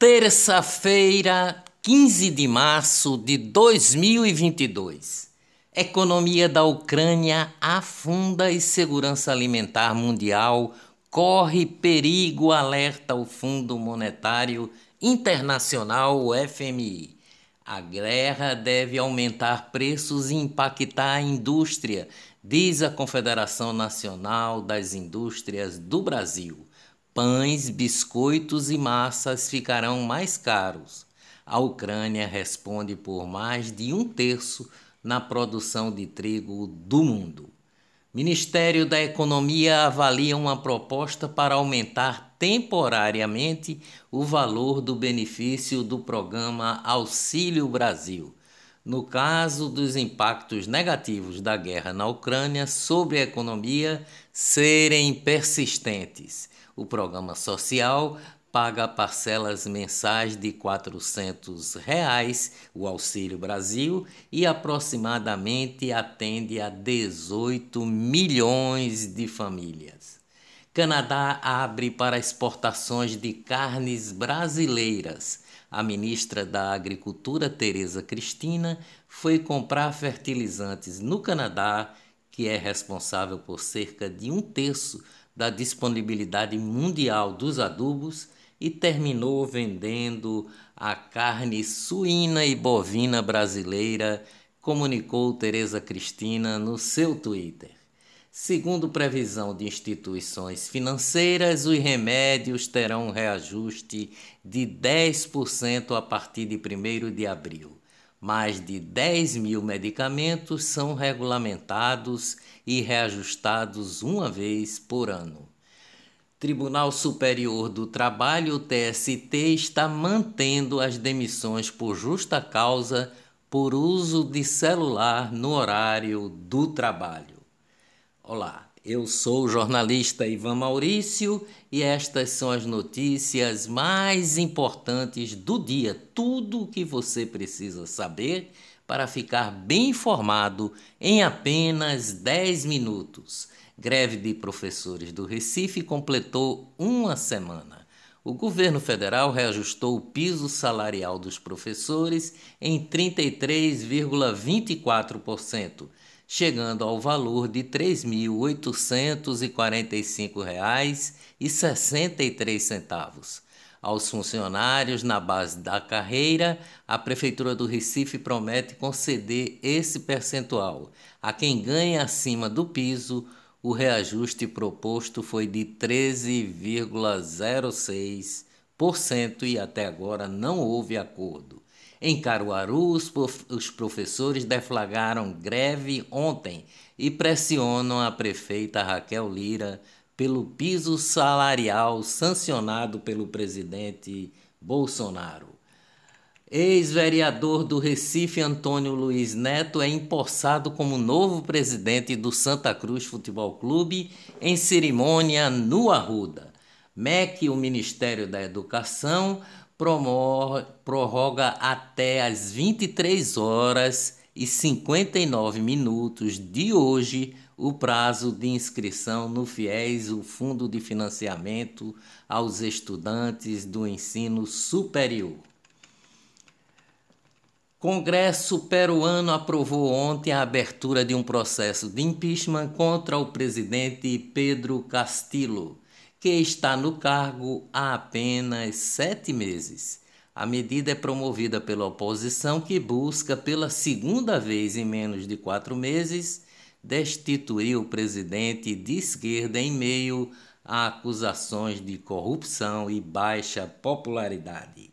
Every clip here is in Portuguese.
Terça-feira, 15 de março de 2022. Economia da Ucrânia afunda e segurança alimentar mundial corre perigo, alerta o Fundo Monetário Internacional, o FMI. A guerra deve aumentar preços e impactar a indústria, diz a Confederação Nacional das Indústrias do Brasil. Pães, biscoitos e massas ficarão mais caros. A Ucrânia responde por mais de um terço na produção de trigo do mundo. Ministério da Economia avalia uma proposta para aumentar temporariamente o valor do benefício do programa Auxílio Brasil. No caso dos impactos negativos da guerra na Ucrânia sobre a economia serem persistentes o programa social paga parcelas mensais de 400 reais, o Auxílio Brasil, e aproximadamente atende a 18 milhões de famílias. Canadá abre para exportações de carnes brasileiras. A ministra da Agricultura, Tereza Cristina, foi comprar fertilizantes no Canadá, que é responsável por cerca de um terço da disponibilidade mundial dos adubos e terminou vendendo a carne suína e bovina brasileira, comunicou Tereza Cristina no seu Twitter. Segundo previsão de instituições financeiras, os remédios terão um reajuste de 10% a partir de 1 de abril. Mais de 10 mil medicamentos são regulamentados e reajustados uma vez por ano. Tribunal Superior do Trabalho, TST, está mantendo as demissões por justa causa por uso de celular no horário do trabalho. Olá, eu sou o jornalista Ivan Maurício e estas são as notícias mais importantes do dia. Tudo o que você precisa saber para ficar bem informado em apenas 10 minutos. Greve de professores do Recife completou uma semana. O governo federal reajustou o piso salarial dos professores em 33,24% chegando ao valor de R$ 3.845,63. Aos funcionários na base da carreira, a Prefeitura do Recife promete conceder esse percentual. A quem ganha acima do piso, o reajuste proposto foi de 13,06% e até agora não houve acordo. Em Caruaru, os, prof os professores deflagraram greve ontem e pressionam a prefeita Raquel Lira pelo piso salarial sancionado pelo presidente Bolsonaro. Ex-vereador do Recife, Antônio Luiz Neto, é empossado como novo presidente do Santa Cruz Futebol Clube em cerimônia no Arruda. MEC, o Ministério da Educação, prorroga até as 23 horas e 59 minutos de hoje o prazo de inscrição no FIES, o Fundo de Financiamento aos Estudantes do Ensino Superior. Congresso peruano aprovou ontem a abertura de um processo de impeachment contra o presidente Pedro Castillo que está no cargo há apenas sete meses. A medida é promovida pela oposição, que busca, pela segunda vez em menos de quatro meses, destituir o presidente de esquerda em meio a acusações de corrupção e baixa popularidade.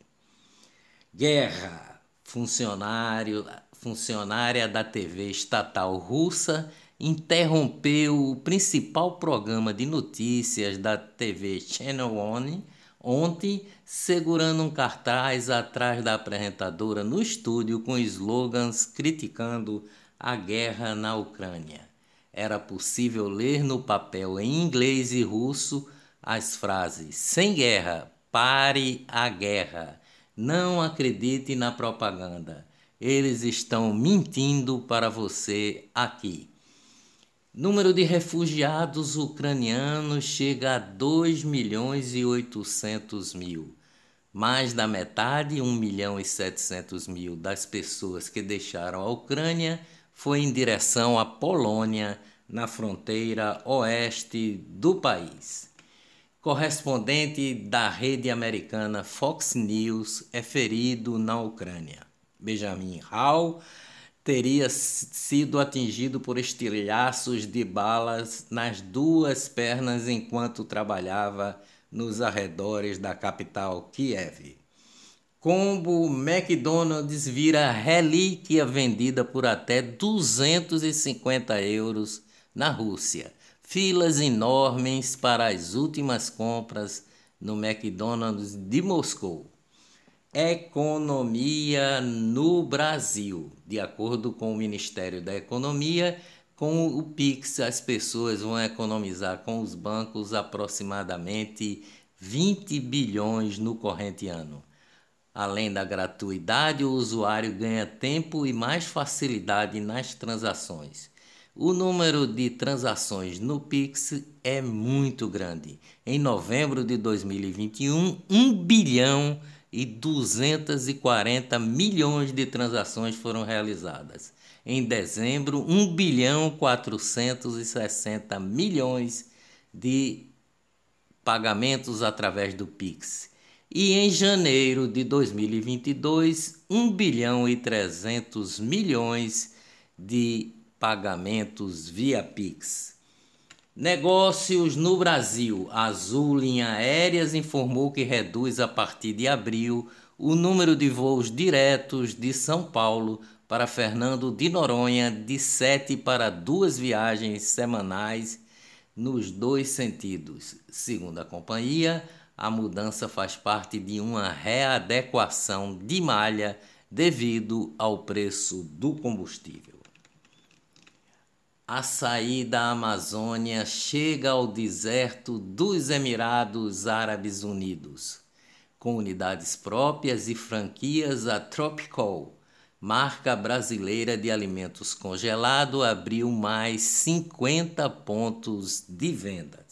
Guerra. Funcionário, funcionária da TV estatal russa interrompeu o principal programa de notícias da TV Channel One ontem, segurando um cartaz atrás da apresentadora no estúdio com slogans criticando a guerra na Ucrânia. Era possível ler no papel em inglês e russo as frases: sem guerra, pare a guerra. Não acredite na propaganda. Eles estão mentindo para você aqui. Número de refugiados ucranianos chega a 2 milhões e 800 mil. Mais da metade, 1 milhão e 700 mil das pessoas que deixaram a Ucrânia foi em direção à Polônia, na fronteira oeste do país. Correspondente da rede americana Fox News é ferido na Ucrânia. Benjamin Hall teria sido atingido por estilhaços de balas nas duas pernas enquanto trabalhava nos arredores da capital Kiev. Combo McDonald's vira relíquia vendida por até 250 euros na Rússia. Filas enormes para as últimas compras no McDonald's de Moscou. Economia no Brasil. De acordo com o Ministério da Economia, com o Pix as pessoas vão economizar com os bancos aproximadamente 20 bilhões no corrente ano. Além da gratuidade, o usuário ganha tempo e mais facilidade nas transações. O número de transações no Pix é muito grande. Em novembro de 2021, 1 bilhão e 240 milhões de transações foram realizadas. Em dezembro, 1 bilhão 460 milhões de pagamentos através do Pix e em janeiro de 2022, 1 bilhão e 300 milhões de pagamentos via Pix. Negócios no Brasil. Azul Linha Aéreas informou que reduz a partir de abril o número de voos diretos de São Paulo para Fernando de Noronha de 7 para duas viagens semanais nos dois sentidos. Segundo a companhia, a mudança faz parte de uma readequação de malha devido ao preço do combustível. A saída da Amazônia chega ao deserto dos Emirados Árabes Unidos. Com unidades próprias e franquias, a Tropical, marca brasileira de alimentos congelados, abriu mais 50 pontos de venda.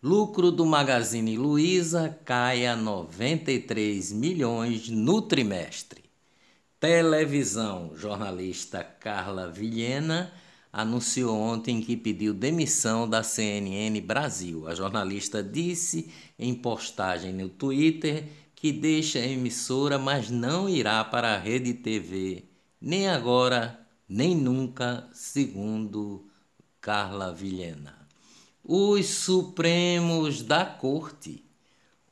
Lucro do Magazine Luiza cai a 93 milhões no trimestre. Televisão, jornalista Carla Vilhena anunciou ontem que pediu demissão da CNN Brasil. A jornalista disse em postagem no Twitter que deixa a emissora, mas não irá para a Rede TV, nem agora, nem nunca, segundo Carla Vilhena os Supremos da Corte.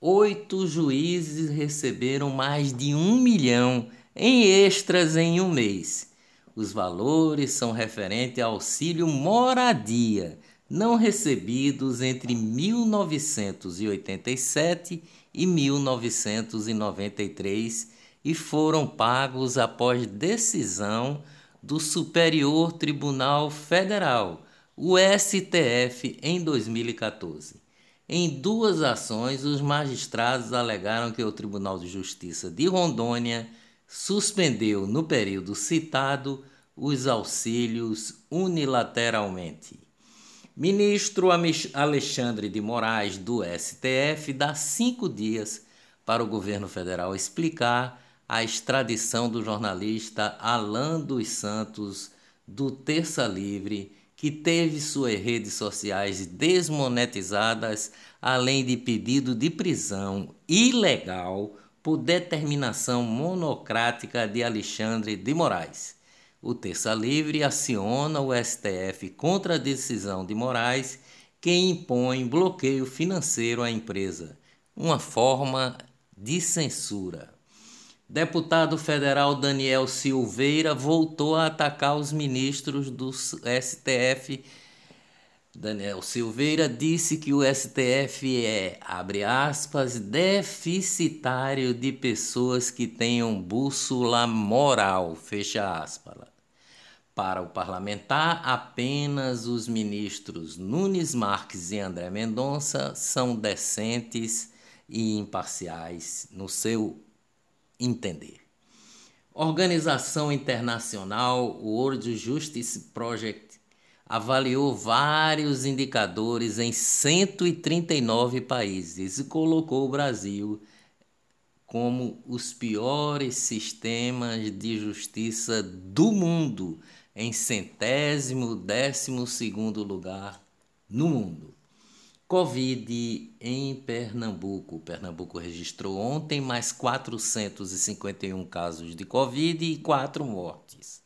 Oito juízes receberam mais de um milhão em extras em um mês. Os valores são referentes ao auxílio moradia, não recebidos entre 1987 e 1993 e foram pagos após decisão do Superior Tribunal Federal o STF em 2014. Em duas ações, os magistrados alegaram que o Tribunal de Justiça de Rondônia suspendeu, no período citado, os auxílios unilateralmente. Ministro Alexandre de Moraes, do STF, dá cinco dias para o governo federal explicar a extradição do jornalista Alan dos Santos, do Terça Livre que teve suas redes sociais desmonetizadas, além de pedido de prisão ilegal por determinação monocrática de Alexandre de Moraes. O Terça Livre aciona o STF contra a decisão de Moraes, que impõe bloqueio financeiro à empresa, uma forma de censura. Deputado federal Daniel Silveira voltou a atacar os ministros do STF. Daniel Silveira disse que o STF é, abre aspas, deficitário de pessoas que tenham bússola moral, fecha aspas. Para o parlamentar, apenas os ministros Nunes Marques e André Mendonça são decentes e imparciais no seu entender. Organização internacional World Justice Project avaliou vários indicadores em 139 países e colocou o Brasil como os piores sistemas de justiça do mundo, em centésimo, décimo segundo lugar no mundo. Covid em Pernambuco. Pernambuco registrou ontem mais 451 casos de Covid e 4 mortes.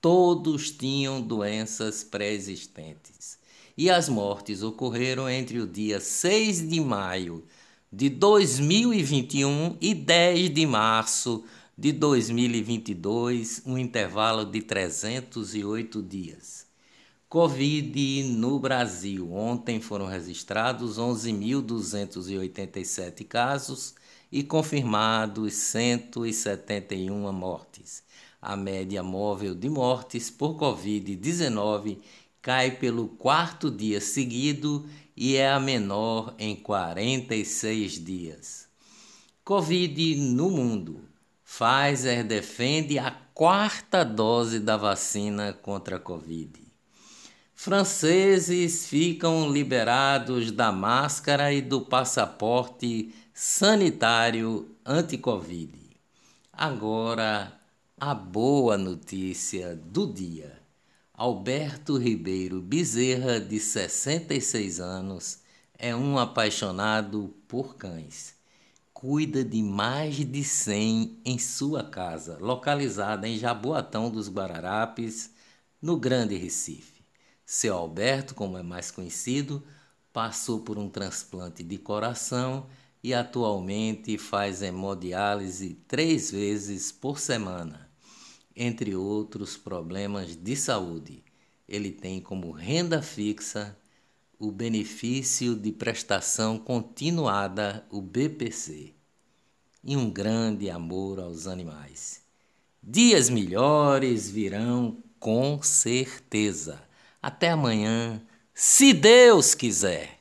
Todos tinham doenças pré-existentes. E as mortes ocorreram entre o dia 6 de maio de 2021 e 10 de março de 2022, um intervalo de 308 dias. Covid no Brasil. Ontem foram registrados 11.287 casos e confirmados 171 mortes. A média móvel de mortes por Covid-19 cai pelo quarto dia seguido e é a menor em 46 dias. Covid no mundo. Pfizer defende a quarta dose da vacina contra a Covid. Franceses ficam liberados da máscara e do passaporte sanitário anti-Covid. Agora, a boa notícia do dia. Alberto Ribeiro Bezerra, de 66 anos, é um apaixonado por cães. Cuida de mais de 100 em sua casa, localizada em Jaboatão dos Guararapes, no Grande Recife. Seu Alberto, como é mais conhecido, passou por um transplante de coração e atualmente faz hemodiálise três vezes por semana entre outros problemas de saúde. Ele tem como renda fixa o benefício de prestação continuada, o BPC, e um grande amor aos animais. Dias melhores virão com certeza. Até amanhã, se Deus quiser.